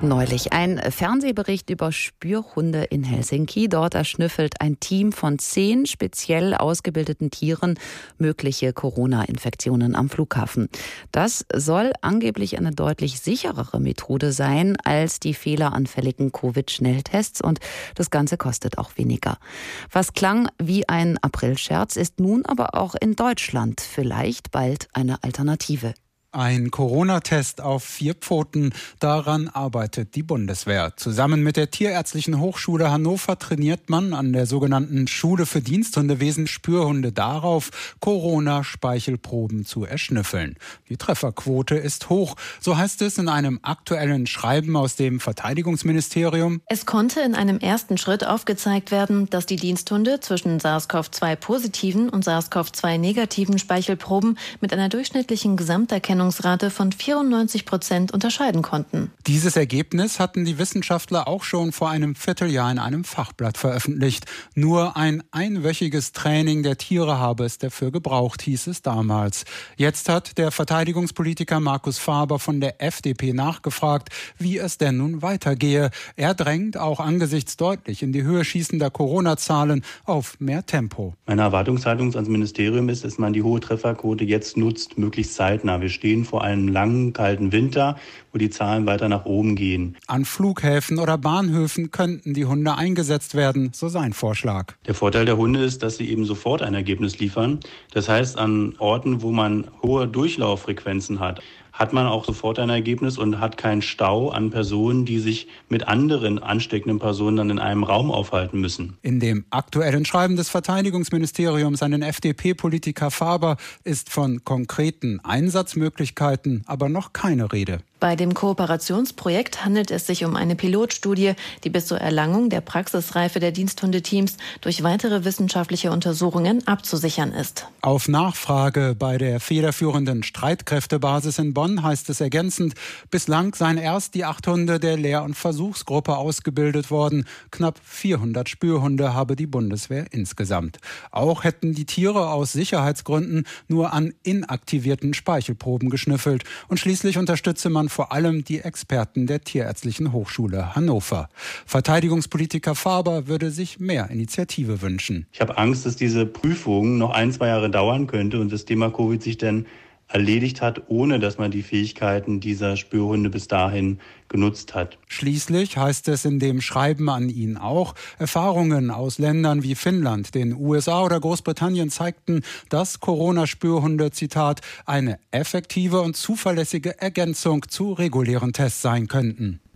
Neulich ein Fernsehbericht über Spürhunde in Helsinki. Dort erschnüffelt ein Team von zehn speziell ausgebildeten Tieren mögliche Corona-Infektionen am Flughafen. Das soll angeblich eine deutlich sicherere Methode sein als die fehleranfälligen Covid-Schnelltests und das Ganze kostet auch weniger. Was klang wie ein Aprilscherz, ist nun aber auch in Deutschland vielleicht bald eine Alternative. Ein Corona-Test auf vier Pfoten, daran arbeitet die Bundeswehr. Zusammen mit der Tierärztlichen Hochschule Hannover trainiert man an der sogenannten Schule für Diensthundewesen Spürhunde darauf, Corona-Speichelproben zu erschnüffeln. Die Trefferquote ist hoch, so heißt es in einem aktuellen Schreiben aus dem Verteidigungsministerium. Es konnte in einem ersten Schritt aufgezeigt werden, dass die Diensthunde zwischen SARS-CoV-2 positiven und SARS-CoV-2 negativen Speichelproben mit einer durchschnittlichen Gesamterkennung Erkennungsrate von 94 Prozent unterscheiden konnten. Dieses Ergebnis hatten die Wissenschaftler auch schon vor einem Vierteljahr in einem Fachblatt veröffentlicht. Nur ein einwöchiges Training der Tiere habe es dafür gebraucht, hieß es damals. Jetzt hat der Verteidigungspolitiker Markus Faber von der FDP nachgefragt, wie es denn nun weitergehe. Er drängt auch angesichts deutlich in die Höhe schießender Corona-Zahlen auf mehr Tempo. Meine Erwartungshaltung ans Ministerium ist, dass man die hohe Trefferquote jetzt nutzt, möglichst zeitnah. Wir stehen vor einem langen, kalten Winter, wo die Zahlen weiter nach oben gehen. An Flughäfen oder Bahnhöfen könnten die Hunde eingesetzt werden, so sein Vorschlag. Der Vorteil der Hunde ist, dass sie eben sofort ein Ergebnis liefern. Das heißt, an Orten, wo man hohe Durchlauffrequenzen hat, hat man auch sofort ein Ergebnis und hat keinen Stau an Personen, die sich mit anderen ansteckenden Personen dann in einem Raum aufhalten müssen. In dem aktuellen Schreiben des Verteidigungsministeriums an den FDP-Politiker Faber ist von konkreten Einsatzmöglichkeiten aber noch keine Rede. Bei dem Kooperationsprojekt handelt es sich um eine Pilotstudie, die bis zur Erlangung der Praxisreife der Diensthundeteams durch weitere wissenschaftliche Untersuchungen abzusichern ist. Auf Nachfrage bei der federführenden Streitkräftebasis in Bonn heißt es ergänzend, bislang seien erst die acht Hunde der Lehr- und Versuchsgruppe ausgebildet worden. Knapp 400 Spürhunde habe die Bundeswehr insgesamt. Auch hätten die Tiere aus Sicherheitsgründen nur an inaktivierten Speichelproben geschnüffelt. Und schließlich unterstütze man vor allem die Experten der Tierärztlichen Hochschule Hannover. Verteidigungspolitiker Faber würde sich mehr Initiative wünschen. Ich habe Angst, dass diese Prüfung noch ein, zwei Jahre dauern könnte und das Thema Covid sich dann erledigt hat, ohne dass man die Fähigkeiten dieser Spürhunde bis dahin genutzt hat. Schließlich heißt es in dem Schreiben an ihn auch, Erfahrungen aus Ländern wie Finnland, den USA oder Großbritannien zeigten, dass Corona-Spürhunde, Zitat, eine effektive und zuverlässige Ergänzung zu regulären Tests sein könnten.